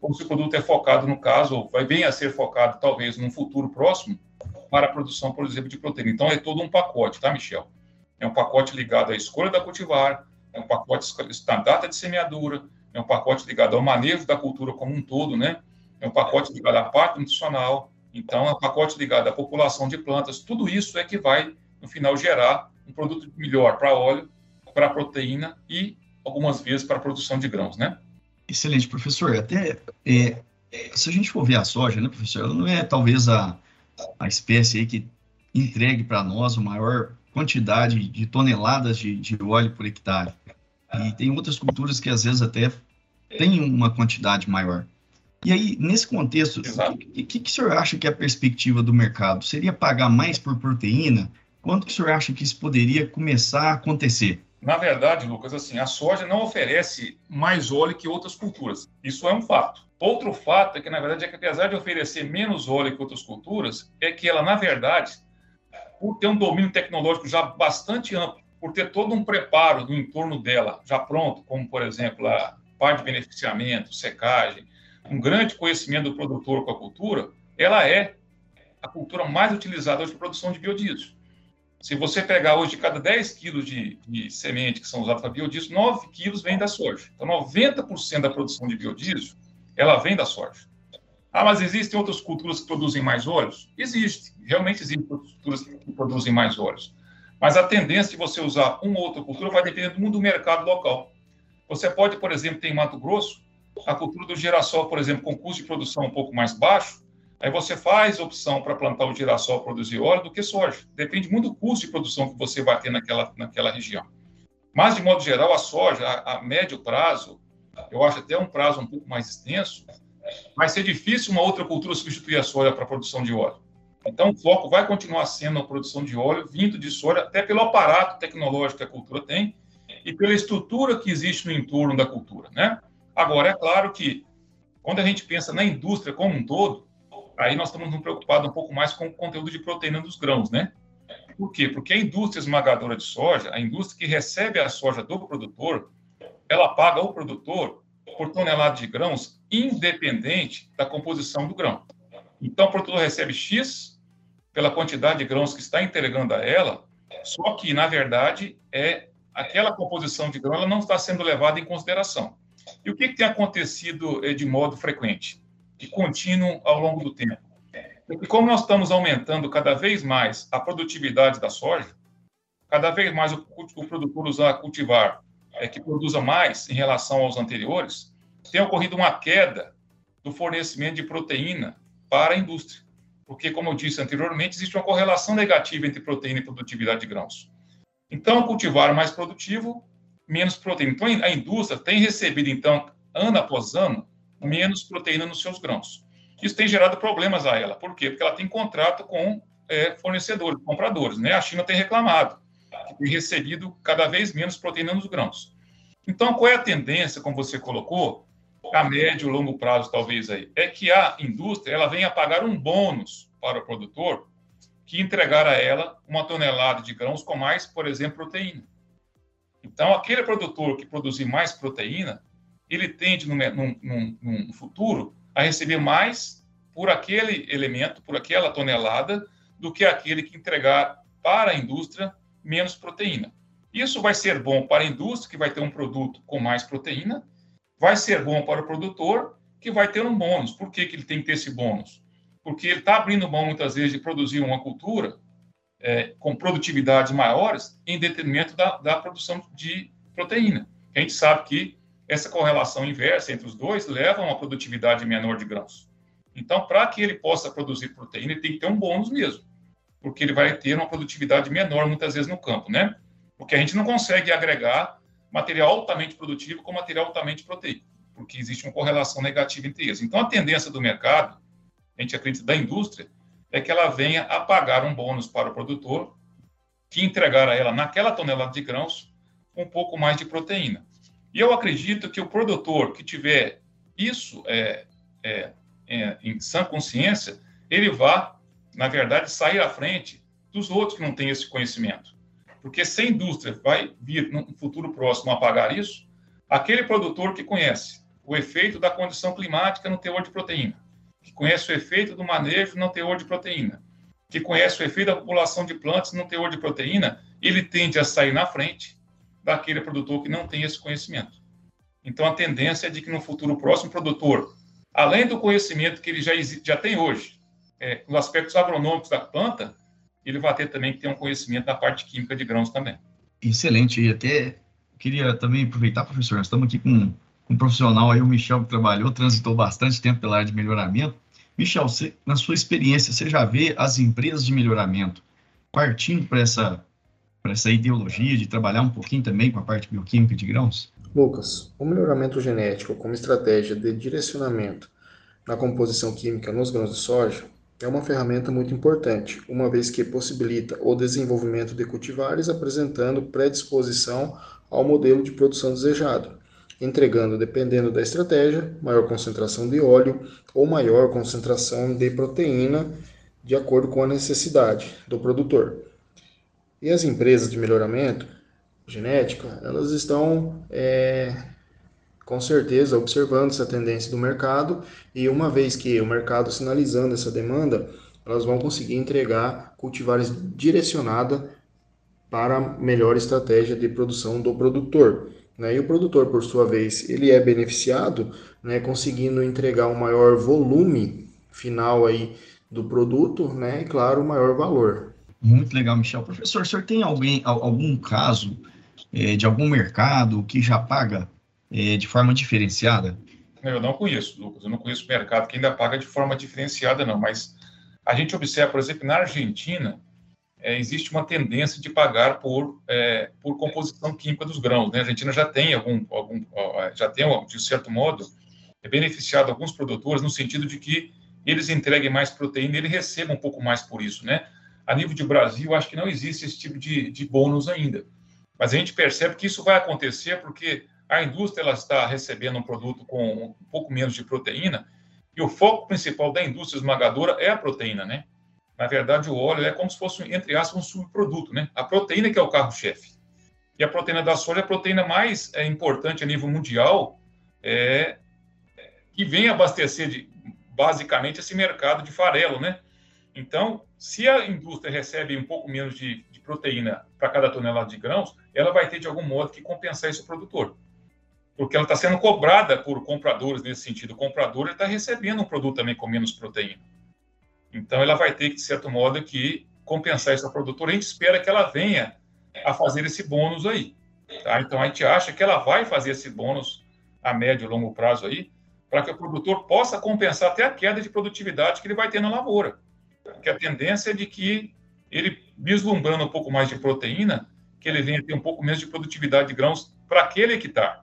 ou se o produto é focado, no caso, ou vai bem a ser focado, talvez, num futuro próximo, para a produção, por exemplo, de proteína. Então, é todo um pacote, tá, Michel? É um pacote ligado à escolha da cultivar, é um pacote da data de semeadura, é um pacote ligado ao manejo da cultura como um todo, né? é um pacote ligado à parte nutricional, então é um pacote ligado à população de plantas, tudo isso é que vai, no final, gerar um produto melhor para óleo, para proteína e, algumas vezes, para a produção de grãos, né? Excelente, professor. Até, é, se a gente for ver a soja, né, professor, ela não é talvez a, a espécie aí que entregue para nós a maior quantidade de toneladas de, de óleo por hectare. E tem outras culturas que às vezes até têm uma quantidade maior. E aí, nesse contexto, o que, que, que, o senhor acha que é a perspectiva do mercado? Seria pagar mais por proteína? Quanto que o senhor acha que isso poderia começar a acontecer? Na verdade, Lucas, assim, a soja não oferece mais óleo que outras culturas. Isso é um fato. Outro fato é que, na verdade, é que apesar de oferecer menos óleo que outras culturas, é que ela, na verdade, por ter um domínio tecnológico já bastante amplo, por ter todo um preparo no entorno dela já pronto, como, por exemplo, a parte de beneficiamento, secagem, um grande conhecimento do produtor com a cultura, ela é a cultura mais utilizada hoje para produção de biodiesel. Se você pegar hoje cada 10 quilos de, de semente que são usados para biodiesel, 9 quilos vem da soja. Então, 90% da produção de biodiesel, ela vem da soja. Ah, mas existem outras culturas que produzem mais óleos? Existe, realmente existem outras culturas que produzem mais óleos. Mas a tendência de você usar uma ou outra cultura vai depender muito do mercado local. Você pode, por exemplo, ter em Mato Grosso, a cultura do girassol, por exemplo, com custo de produção um pouco mais baixo, aí você faz opção para plantar o girassol produzir óleo do que soja. Depende muito do custo de produção que você vai ter naquela, naquela região. Mas, de modo geral, a soja, a, a médio prazo, eu acho até um prazo um pouco mais extenso, vai ser difícil uma outra cultura substituir a soja para a produção de óleo. Então, o foco vai continuar sendo a produção de óleo vindo de soja, até pelo aparato tecnológico que a cultura tem e pela estrutura que existe no entorno da cultura, né? Agora, é claro que quando a gente pensa na indústria como um todo, aí nós estamos preocupados um pouco mais com o conteúdo de proteína dos grãos, né? Por quê? Porque a indústria esmagadora de soja, a indústria que recebe a soja do produtor, ela paga ao produtor por tonelada de grãos independente da composição do grão. Então, o produtor recebe X pela quantidade de grãos que está entregando a ela, só que, na verdade, é aquela composição de grão ela não está sendo levada em consideração. E o que, que tem acontecido eh, de modo frequente e contínuo ao longo do tempo? Porque como nós estamos aumentando cada vez mais a produtividade da soja, cada vez mais o, o produtor usar cultivar é, que produza mais em relação aos anteriores, tem ocorrido uma queda do fornecimento de proteína para a indústria. Porque, como eu disse anteriormente, existe uma correlação negativa entre proteína e produtividade de grãos. Então, cultivar mais produtivo, menos proteína. Então, a indústria tem recebido, então, ano após ano, menos proteína nos seus grãos. Isso tem gerado problemas a ela. Por quê? Porque ela tem contrato com é, fornecedores, compradores. Né? A China tem reclamado tem recebido cada vez menos proteína nos grãos. Então, qual é a tendência, como você colocou, a médio e longo prazo, talvez aí, é que a indústria ela venha pagar um bônus para o produtor que entregar a ela uma tonelada de grãos com mais, por exemplo, proteína. Então, aquele produtor que produzir mais proteína, ele tende, no, num, num futuro, a receber mais por aquele elemento, por aquela tonelada, do que aquele que entregar para a indústria menos proteína. Isso vai ser bom para a indústria, que vai ter um produto com mais proteína, vai ser bom para o produtor, que vai ter um bônus. Por que, que ele tem que ter esse bônus? Porque ele está abrindo mão, muitas vezes, de produzir uma cultura é, com produtividades maiores em detrimento da, da produção de proteína. A gente sabe que essa correlação inversa entre os dois leva a uma produtividade menor de grãos. Então, para que ele possa produzir proteína, ele tem que ter um bônus mesmo, porque ele vai ter uma produtividade menor muitas vezes no campo, né? Porque a gente não consegue agregar material altamente produtivo com material altamente proteico, porque existe uma correlação negativa entre eles. Então, a tendência do mercado, a gente acredita da indústria, é que ela venha a pagar um bônus para o produtor, que entregar a ela, naquela tonelada de grãos, um pouco mais de proteína. E eu acredito que o produtor que tiver isso é, é, é, em sã consciência, ele vá, na verdade, sair à frente dos outros que não têm esse conhecimento. Porque se a indústria vai vir no futuro próximo a pagar isso, aquele produtor que conhece o efeito da condição climática no teor de proteína, que conhece o efeito do manejo no teor de proteína, que conhece o efeito da população de plantas no teor de proteína, ele tende a sair na frente daquele produtor que não tem esse conhecimento. Então, a tendência é de que no futuro próximo, o produtor, além do conhecimento que ele já, já tem hoje, é, nos aspectos agronômicos da planta, ele vai ter também que ter um conhecimento da parte química de grãos também. Excelente. E até queria também aproveitar, professor, nós estamos aqui com, com um profissional aí, o Michel, que trabalhou, transitou bastante tempo pela área de melhoramento. Michel, você, na sua experiência, você já vê as empresas de melhoramento partindo para essa, para essa ideologia de trabalhar um pouquinho também com a parte bioquímica de grãos? Lucas, o melhoramento genético como estratégia de direcionamento na composição química nos grãos de soja é uma ferramenta muito importante, uma vez que possibilita o desenvolvimento de cultivares apresentando predisposição ao modelo de produção desejado, entregando, dependendo da estratégia, maior concentração de óleo ou maior concentração de proteína, de acordo com a necessidade do produtor. E as empresas de melhoramento genética, elas estão é, com certeza observando essa tendência do mercado e uma vez que o mercado sinalizando essa demanda, elas vão conseguir entregar cultivares direcionada para a melhor estratégia de produção do produtor. Né? E o produtor, por sua vez, ele é beneficiado, né, conseguindo entregar um maior volume final aí do produto, né, e claro, maior valor. Muito legal, Michel. Professor, o senhor tem alguém, algum caso é, de algum mercado que já paga de forma diferenciada? Eu não conheço, Lucas. Eu não conheço mercado que ainda paga de forma diferenciada, não. Mas a gente observa, por exemplo, na Argentina, é, existe uma tendência de pagar por, é, por composição química dos grãos. Né? A Argentina já tem algum, algum já tem, de certo modo, é beneficiado alguns produtores no sentido de que eles entreguem mais proteína e eles recebam um pouco mais por isso, né? A nível de Brasil, acho que não existe esse tipo de, de bônus ainda. Mas a gente percebe que isso vai acontecer porque a indústria ela está recebendo um produto com um pouco menos de proteína e o foco principal da indústria esmagadora é a proteína, né? Na verdade, o óleo é como se fosse, entre aspas, um subproduto, né? A proteína que é o carro-chefe. E a proteína da soja é a proteína mais é, importante a nível mundial, é, que vem abastecer de, basicamente esse mercado de farelo, né? Então, se a indústria recebe um pouco menos de, de proteína para cada tonelada de grãos, ela vai ter de algum modo que compensar ao produtor. Porque ela está sendo cobrada por compradores nesse sentido. O comprador está recebendo um produto também com menos proteína. Então, ela vai ter que, de certo modo, que compensar ao produtor. A gente espera que ela venha a fazer esse bônus aí. Tá? Então, a gente acha que ela vai fazer esse bônus a médio e longo prazo aí, para que o produtor possa compensar até a queda de produtividade que ele vai ter na lavoura. Porque a tendência é de que ele, vislumbrando um pouco mais de proteína, que ele venha ter um pouco menos de produtividade de grãos para aquele hectare.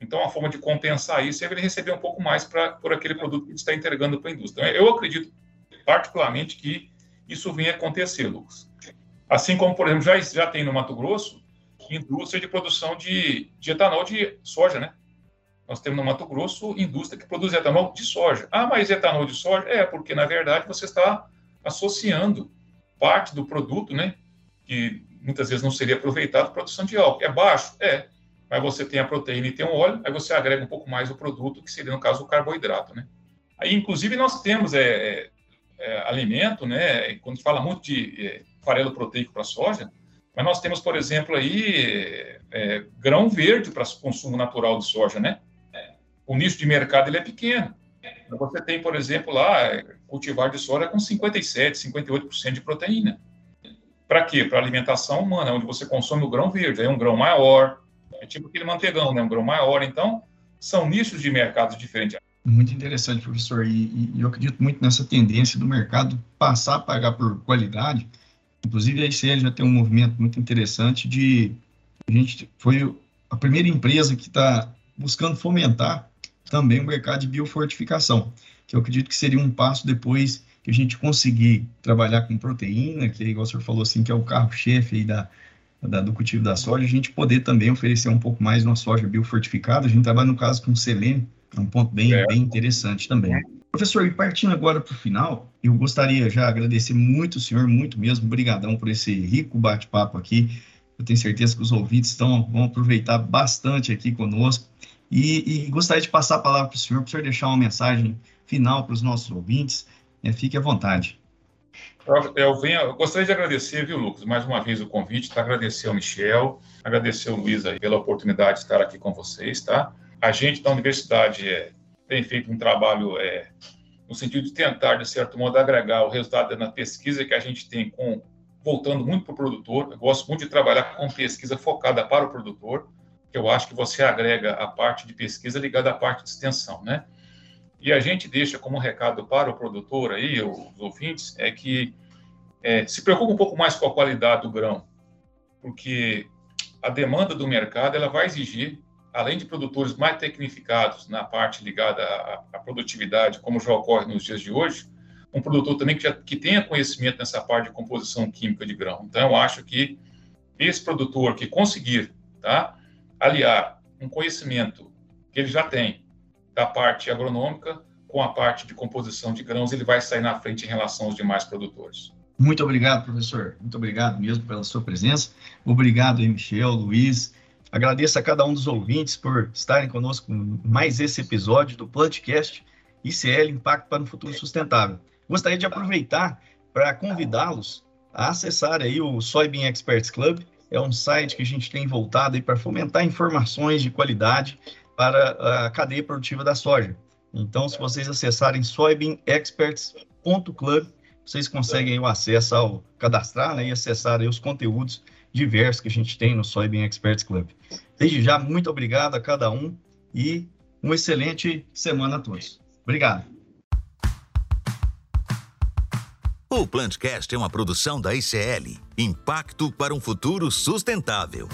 Então, a forma de compensar isso é ele receber um pouco mais pra, por aquele produto que ele está entregando para a indústria. Eu acredito, particularmente, que isso venha acontecer, Lucas. Assim como, por exemplo, já, já tem no Mato Grosso indústria de produção de, de etanol de soja, né? Nós temos no Mato Grosso indústria que produz etanol de soja. Ah, mas etanol de soja? É, porque na verdade você está associando parte do produto, né? Que muitas vezes não seria aproveitado produção de álcool. É baixo? É. Mas você tem a proteína e tem o óleo, aí você agrega um pouco mais o produto, que seria, no caso, o carboidrato, né? Aí, inclusive, nós temos é, é, é alimento, né? Quando fala muito de é, farelo proteico para soja, mas nós temos, por exemplo, aí é, grão verde para consumo natural de soja, né? O nicho de mercado ele é pequeno. Você tem, por exemplo, lá cultivar de soja com 57, 58% de proteína. Para quê? Para alimentação humana, onde você consome o grão verde, é um grão maior, é tipo aquele manteigão, né? Um grão maior. Então, são nichos de mercado diferentes. Muito interessante, professor. E, e, eu acredito muito nessa tendência do mercado passar a pagar por qualidade. Inclusive, a ICL já tem um movimento muito interessante de. A gente foi a primeira empresa que está buscando fomentar também o mercado de biofortificação, que eu acredito que seria um passo depois que a gente conseguir trabalhar com proteína, que, igual o senhor falou assim, que é o carro-chefe da, da, do cultivo da soja, a gente poder também oferecer um pouco mais uma soja biofortificada. A gente trabalha, no caso, com selênio, é um ponto bem, é. bem interessante também. Professor, e partindo agora para o final, eu gostaria já agradecer muito o senhor, muito mesmo, brigadão por esse rico bate-papo aqui. Eu tenho certeza que os ouvintes estão, vão aproveitar bastante aqui conosco. E, e gostaria de passar a palavra para o senhor, para o senhor deixar uma mensagem final para os nossos ouvintes. É, fique à vontade. Eu, venho, eu gostaria de agradecer, viu, Lucas, mais uma vez o convite, tá? agradecer ao Michel, agradecer ao Luiz aí pela oportunidade de estar aqui com vocês, tá? A gente da universidade é, tem feito um trabalho é, no sentido de tentar, de certo modo, agregar o resultado da pesquisa que a gente tem com voltando muito para o produtor. Eu gosto muito de trabalhar com pesquisa focada para o produtor, que eu acho que você agrega a parte de pesquisa ligada à parte de extensão, né? E a gente deixa como recado para o produtor aí, os ouvintes, é que é, se preocupe um pouco mais com a qualidade do grão, porque a demanda do mercado ela vai exigir, além de produtores mais tecnificados na parte ligada à, à produtividade, como já ocorre nos dias de hoje, um produtor também que, já, que tenha conhecimento nessa parte de composição química de grão. Então, eu acho que esse produtor que conseguir tá, aliar um conhecimento que ele já tem da parte agronômica com a parte de composição de grãos, ele vai sair na frente em relação aos demais produtores. Muito obrigado, professor. Muito obrigado mesmo pela sua presença. Obrigado Michel, Luiz. Agradeço a cada um dos ouvintes por estarem conosco mais esse episódio do podcast ICL Impacto para um Futuro Sustentável. Gostaria de aproveitar para convidá-los a acessar aí o Soybean Experts Club. É um site que a gente tem voltado para fomentar informações de qualidade para a cadeia produtiva da soja. Então, se vocês acessarem soybeanexperts.club, vocês conseguem o acesso ao cadastrar né, e acessar os conteúdos diversos que a gente tem no Soybean Experts Club. Desde já, muito obrigado a cada um e uma excelente semana a todos. Obrigado. O Plantcast é uma produção da ICL, Impacto para um Futuro Sustentável.